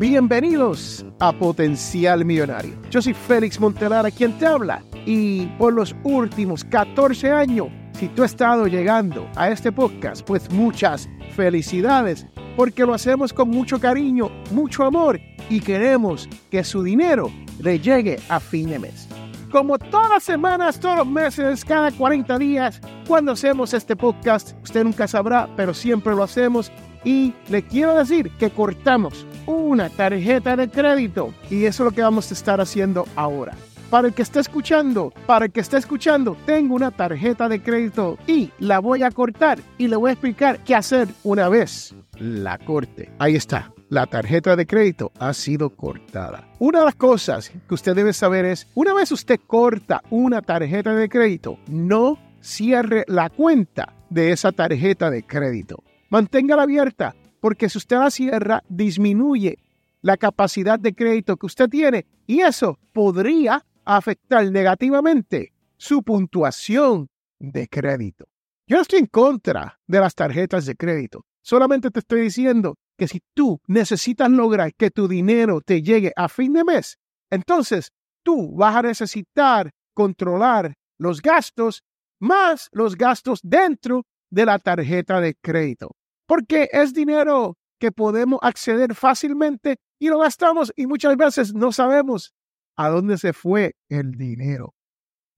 Bienvenidos a Potencial Millonario. Yo soy Félix Montelara quien te habla y por los últimos 14 años, si tú has estado llegando a este podcast, pues muchas felicidades porque lo hacemos con mucho cariño, mucho amor y queremos que su dinero le llegue a fin de mes. Como todas las semanas, todos meses, cada 40 días, cuando hacemos este podcast, usted nunca sabrá, pero siempre lo hacemos y le quiero decir que cortamos una tarjeta de crédito y eso es lo que vamos a estar haciendo ahora. Para el que esté escuchando, para el que esté escuchando, tengo una tarjeta de crédito y la voy a cortar y le voy a explicar qué hacer una vez la corte. Ahí está. La tarjeta de crédito ha sido cortada. Una de las cosas que usted debe saber es, una vez usted corta una tarjeta de crédito, no cierre la cuenta de esa tarjeta de crédito. Manténgala abierta porque si usted la cierra, disminuye la capacidad de crédito que usted tiene y eso podría afectar negativamente su puntuación de crédito. Yo no estoy en contra de las tarjetas de crédito, solamente te estoy diciendo que si tú necesitas lograr que tu dinero te llegue a fin de mes, entonces tú vas a necesitar controlar los gastos más los gastos dentro de la tarjeta de crédito porque es dinero que podemos acceder fácilmente y lo gastamos y muchas veces no sabemos a dónde se fue el dinero.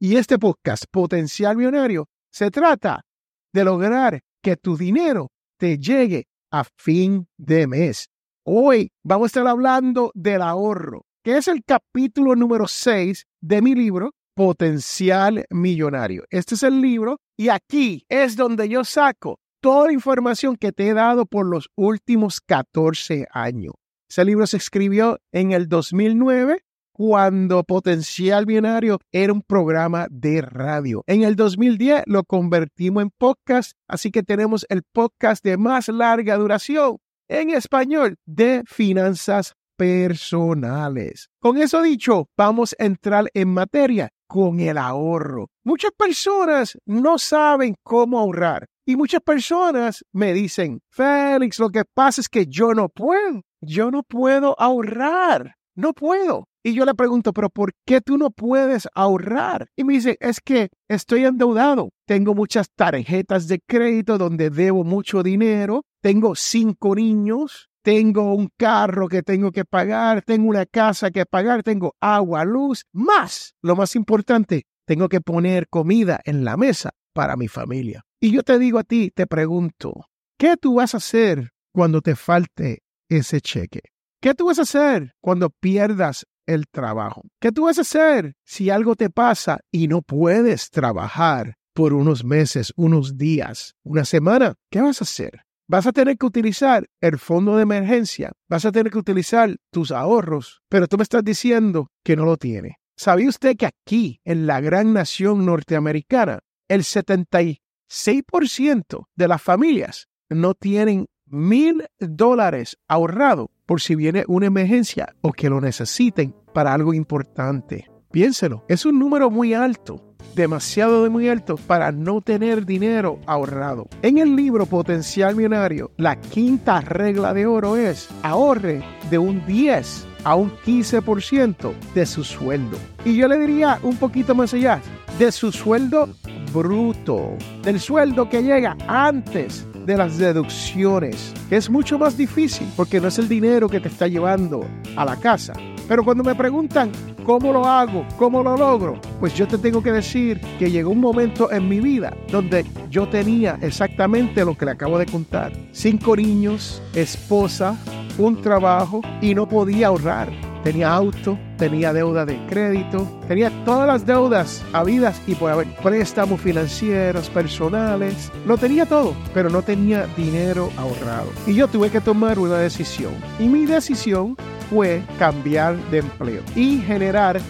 Y este podcast, Potencial Millonario, se trata de lograr que tu dinero te llegue a fin de mes. Hoy vamos a estar hablando del ahorro, que es el capítulo número 6 de mi libro, Potencial Millonario. Este es el libro y aquí es donde yo saco toda la información que te he dado por los últimos 14 años. Ese libro se escribió en el 2009 cuando Potencial Binario era un programa de radio. En el 2010 lo convertimos en podcast, así que tenemos el podcast de más larga duración en español de finanzas personales. Con eso dicho, vamos a entrar en materia con el ahorro. Muchas personas no saben cómo ahorrar. Y muchas personas me dicen, Félix, lo que pasa es que yo no puedo, yo no puedo ahorrar, no puedo. Y yo le pregunto, pero ¿por qué tú no puedes ahorrar? Y me dice, es que estoy endeudado. Tengo muchas tarjetas de crédito donde debo mucho dinero. Tengo cinco niños. Tengo un carro que tengo que pagar. Tengo una casa que pagar. Tengo agua, luz. Más, lo más importante, tengo que poner comida en la mesa para mi familia. Y yo te digo a ti, te pregunto, ¿qué tú vas a hacer cuando te falte ese cheque? ¿Qué tú vas a hacer cuando pierdas el trabajo? ¿Qué tú vas a hacer si algo te pasa y no puedes trabajar por unos meses, unos días, una semana? ¿Qué vas a hacer? Vas a tener que utilizar el fondo de emergencia, vas a tener que utilizar tus ahorros, pero tú me estás diciendo que no lo tiene. ¿Sabía usted que aquí, en la gran nación norteamericana, el 70 6% de las familias no tienen mil dólares ahorrados por si viene una emergencia o que lo necesiten para algo importante. Piénselo, es un número muy alto, demasiado de muy alto para no tener dinero ahorrado. En el libro Potencial Millonario, la quinta regla de oro es ahorre de un 10 a un 15% de su sueldo. Y yo le diría un poquito más allá, de su sueldo bruto, del sueldo que llega antes de las deducciones, que es mucho más difícil porque no es el dinero que te está llevando a la casa. Pero cuando me preguntan cómo lo hago, cómo lo logro, pues yo te tengo que decir que llegó un momento en mi vida donde yo tenía exactamente lo que le acabo de contar. Cinco niños, esposa, un trabajo y no podía ahorrar tenía auto, tenía deuda de crédito, tenía todas las deudas habidas y por haber préstamos financieros, personales, lo tenía todo, pero no tenía dinero ahorrado. Y yo tuve que tomar una decisión. Y mi decisión fue cambiar de empleo y generar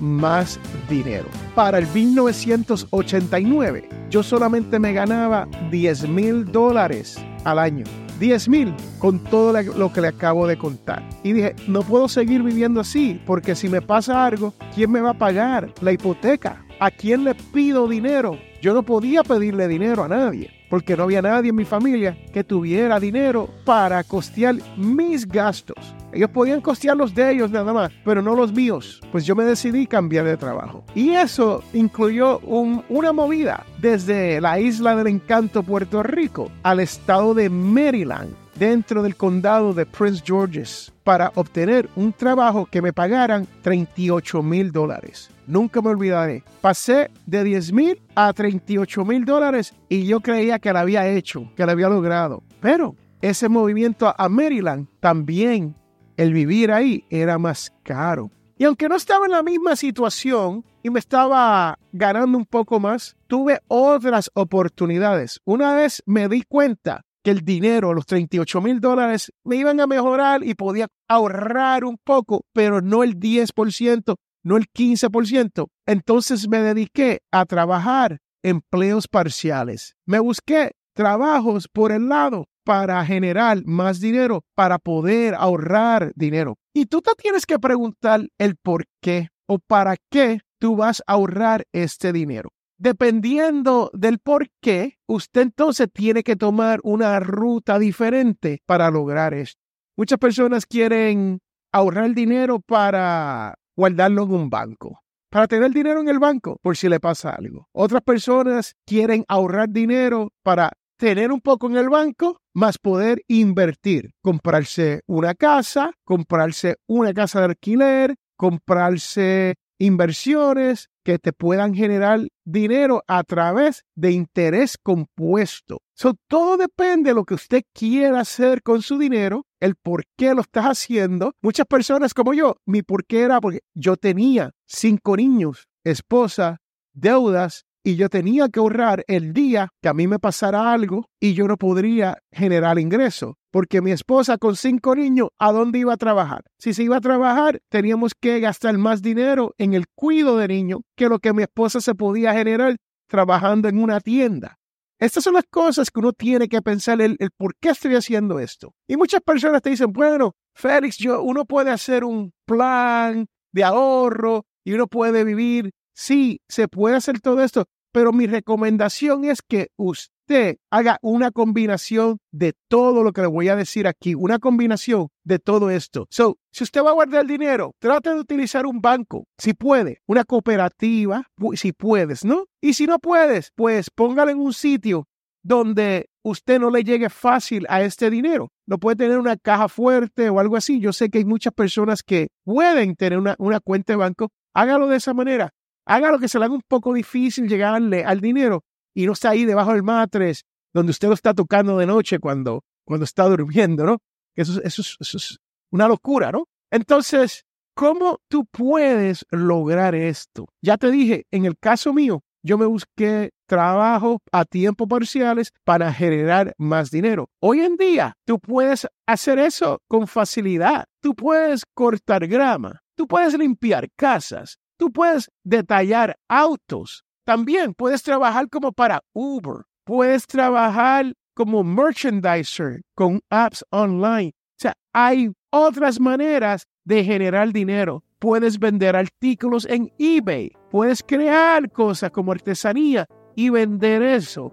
más dinero. Para el 1989, yo solamente me ganaba 10 mil dólares al año. 10 mil con todo lo que le acabo de contar. Y dije, no puedo seguir viviendo así, porque si me pasa algo, ¿quién me va a pagar la hipoteca? ¿A quién le pido dinero? Yo no podía pedirle dinero a nadie porque no había nadie en mi familia que tuviera dinero para costear mis gastos. Ellos podían costear los de ellos nada más, pero no los míos. Pues yo me decidí cambiar de trabajo. Y eso incluyó una movida desde la isla del encanto Puerto Rico al estado de Maryland dentro del condado de Prince George's para obtener un trabajo que me pagaran 38 mil dólares. Nunca me olvidaré. Pasé de 10 mil a 38 mil dólares y yo creía que lo había hecho, que lo había logrado. Pero ese movimiento a Maryland también, el vivir ahí era más caro. Y aunque no estaba en la misma situación y me estaba ganando un poco más, tuve otras oportunidades. Una vez me di cuenta el dinero, los 38 mil dólares, me iban a mejorar y podía ahorrar un poco, pero no el 10%, no el 15%. Entonces me dediqué a trabajar empleos parciales. Me busqué trabajos por el lado para generar más dinero, para poder ahorrar dinero. Y tú te tienes que preguntar el por qué o para qué tú vas a ahorrar este dinero. Dependiendo del por qué, usted entonces tiene que tomar una ruta diferente para lograr esto. Muchas personas quieren ahorrar dinero para guardarlo en un banco, para tener dinero en el banco por si le pasa algo. Otras personas quieren ahorrar dinero para tener un poco en el banco, más poder invertir, comprarse una casa, comprarse una casa de alquiler, comprarse inversiones que te puedan generar dinero a través de interés compuesto. todo depende de lo que usted quiera hacer con su dinero, el por qué lo estás haciendo. Muchas personas como yo, mi por qué era porque yo tenía cinco niños, esposa, deudas y yo tenía que ahorrar el día que a mí me pasara algo y yo no podría generar ingreso. Porque mi esposa con cinco niños, ¿a dónde iba a trabajar? Si se iba a trabajar, teníamos que gastar más dinero en el cuidado de niños que lo que mi esposa se podía generar trabajando en una tienda. Estas son las cosas que uno tiene que pensar el, el, por qué estoy haciendo esto. Y muchas personas te dicen, bueno, Félix, yo, uno puede hacer un plan de ahorro y uno puede vivir Sí, se puede hacer todo esto, pero mi recomendación es que usted haga una combinación de todo lo que le voy a decir aquí, una combinación de todo esto. So, si usted va a guardar dinero, trate de utilizar un banco, si puede, una cooperativa, si puedes, ¿no? Y si no puedes, pues póngalo en un sitio donde usted no le llegue fácil a este dinero. No puede tener una caja fuerte o algo así. Yo sé que hay muchas personas que pueden tener una, una cuenta de banco. Hágalo de esa manera lo que se le haga un poco difícil llegarle al dinero y no está ahí debajo del matres donde usted lo está tocando de noche cuando, cuando está durmiendo, ¿no? Eso es una locura, ¿no? Entonces, ¿cómo tú puedes lograr esto? Ya te dije, en el caso mío, yo me busqué trabajo a tiempo parciales para generar más dinero. Hoy en día, tú puedes hacer eso con facilidad. Tú puedes cortar grama, tú puedes limpiar casas, Tú puedes detallar autos. También puedes trabajar como para Uber. Puedes trabajar como merchandiser con apps online. O sea, hay otras maneras de generar dinero. Puedes vender artículos en eBay. Puedes crear cosas como artesanía y vender eso.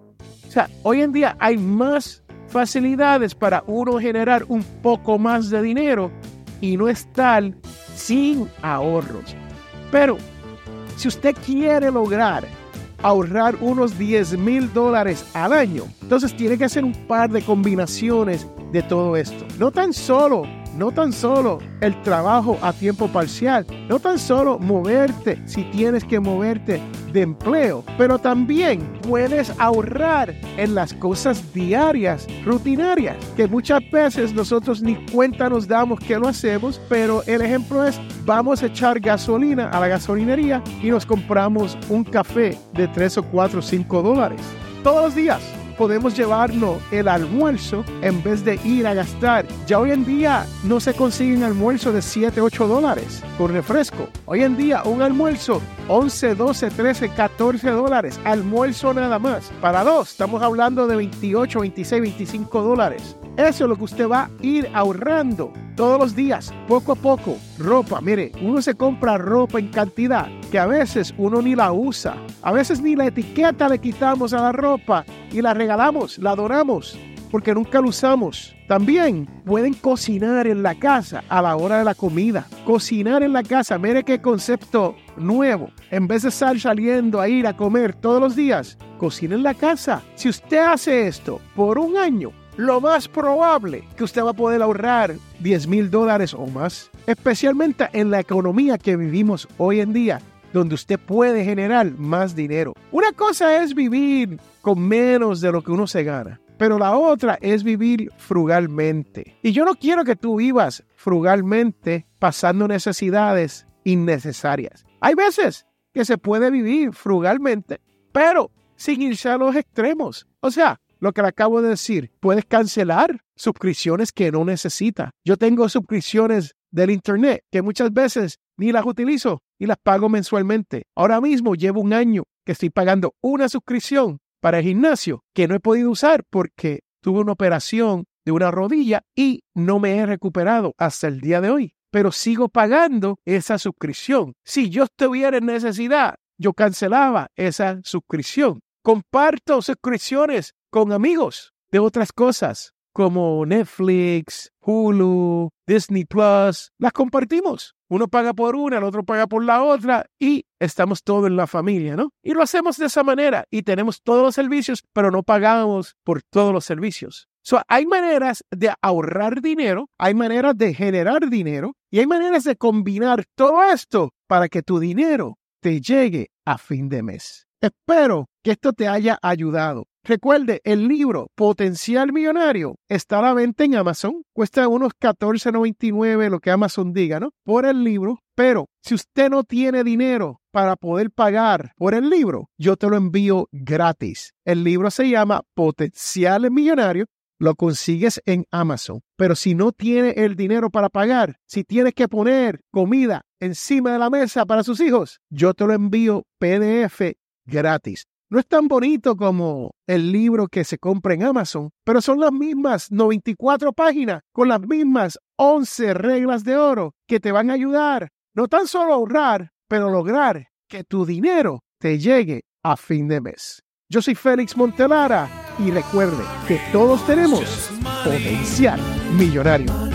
O sea, hoy en día hay más facilidades para uno generar un poco más de dinero y no estar sin ahorros. Pero si usted quiere lograr ahorrar unos 10 mil dólares al año, entonces tiene que hacer un par de combinaciones de todo esto. No tan solo no tan solo el trabajo a tiempo parcial, no tan solo moverte si tienes que moverte de empleo, pero también puedes ahorrar en las cosas diarias, rutinarias, que muchas veces nosotros ni cuenta nos damos que lo hacemos, pero el ejemplo es vamos a echar gasolina a la gasolinería y nos compramos un café de 3 o 4 o 5 dólares. Todos los días podemos llevarnos el almuerzo en vez de ir a gastar. Ya hoy en día no se consiguen almuerzos de 7, 8 dólares con refresco. Hoy en día un almuerzo 11, 12, 13, 14 dólares. Almuerzo nada más. Para dos, estamos hablando de 28, 26, 25 dólares. Eso es lo que usted va a ir ahorrando todos los días, poco a poco. Ropa, mire, uno se compra ropa en cantidad que a veces uno ni la usa. A veces ni la etiqueta le quitamos a la ropa y la regalamos, la donamos porque nunca la usamos. También pueden cocinar en la casa a la hora de la comida. Cocinar en la casa, mire qué concepto nuevo. En vez de estar saliendo a ir a comer todos los días, cocina en la casa. Si usted hace esto por un año, lo más probable que usted va a poder ahorrar 10 mil dólares o más, especialmente en la economía que vivimos hoy en día, donde usted puede generar más dinero. Una cosa es vivir con menos de lo que uno se gana, pero la otra es vivir frugalmente. Y yo no quiero que tú vivas frugalmente pasando necesidades innecesarias. Hay veces que se puede vivir frugalmente, pero sin irse a los extremos. O sea, lo que le acabo de decir. Puedes cancelar suscripciones que no necesitas. Yo tengo suscripciones del Internet que muchas veces ni las utilizo y las pago mensualmente. Ahora mismo llevo un año que estoy pagando una suscripción para el gimnasio que no he podido usar porque tuve una operación de una rodilla y no me he recuperado hasta el día de hoy. Pero sigo pagando esa suscripción. Si yo estuviera en necesidad, yo cancelaba esa suscripción. Comparto suscripciones con amigos de otras cosas como Netflix, Hulu, Disney Plus. Las compartimos. Uno paga por una, el otro paga por la otra y estamos todos en la familia, ¿no? Y lo hacemos de esa manera y tenemos todos los servicios, pero no pagamos por todos los servicios. So, hay maneras de ahorrar dinero, hay maneras de generar dinero y hay maneras de combinar todo esto para que tu dinero te llegue a fin de mes. Espero que esto te haya ayudado. Recuerde, el libro Potencial Millonario está a la venta en Amazon. Cuesta unos $14.99, lo que Amazon diga, ¿no? Por el libro. Pero si usted no tiene dinero para poder pagar por el libro, yo te lo envío gratis. El libro se llama Potencial Millonario. Lo consigues en Amazon. Pero si no tiene el dinero para pagar, si tienes que poner comida encima de la mesa para sus hijos, yo te lo envío PDF gratis. No es tan bonito como el libro que se compra en Amazon, pero son las mismas 94 páginas con las mismas 11 reglas de oro que te van a ayudar no tan solo a ahorrar, pero lograr que tu dinero te llegue a fin de mes. Yo soy Félix Montelara y recuerde que todos tenemos potencial millonario.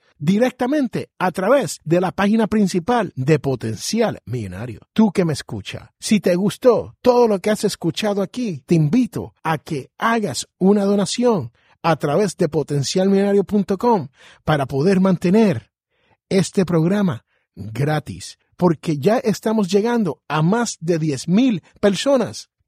directamente a través de la página principal de Potencial Millonario. Tú que me escucha, si te gustó todo lo que has escuchado aquí, te invito a que hagas una donación a través de potencialmillonario.com para poder mantener este programa gratis, porque ya estamos llegando a más de 10 mil personas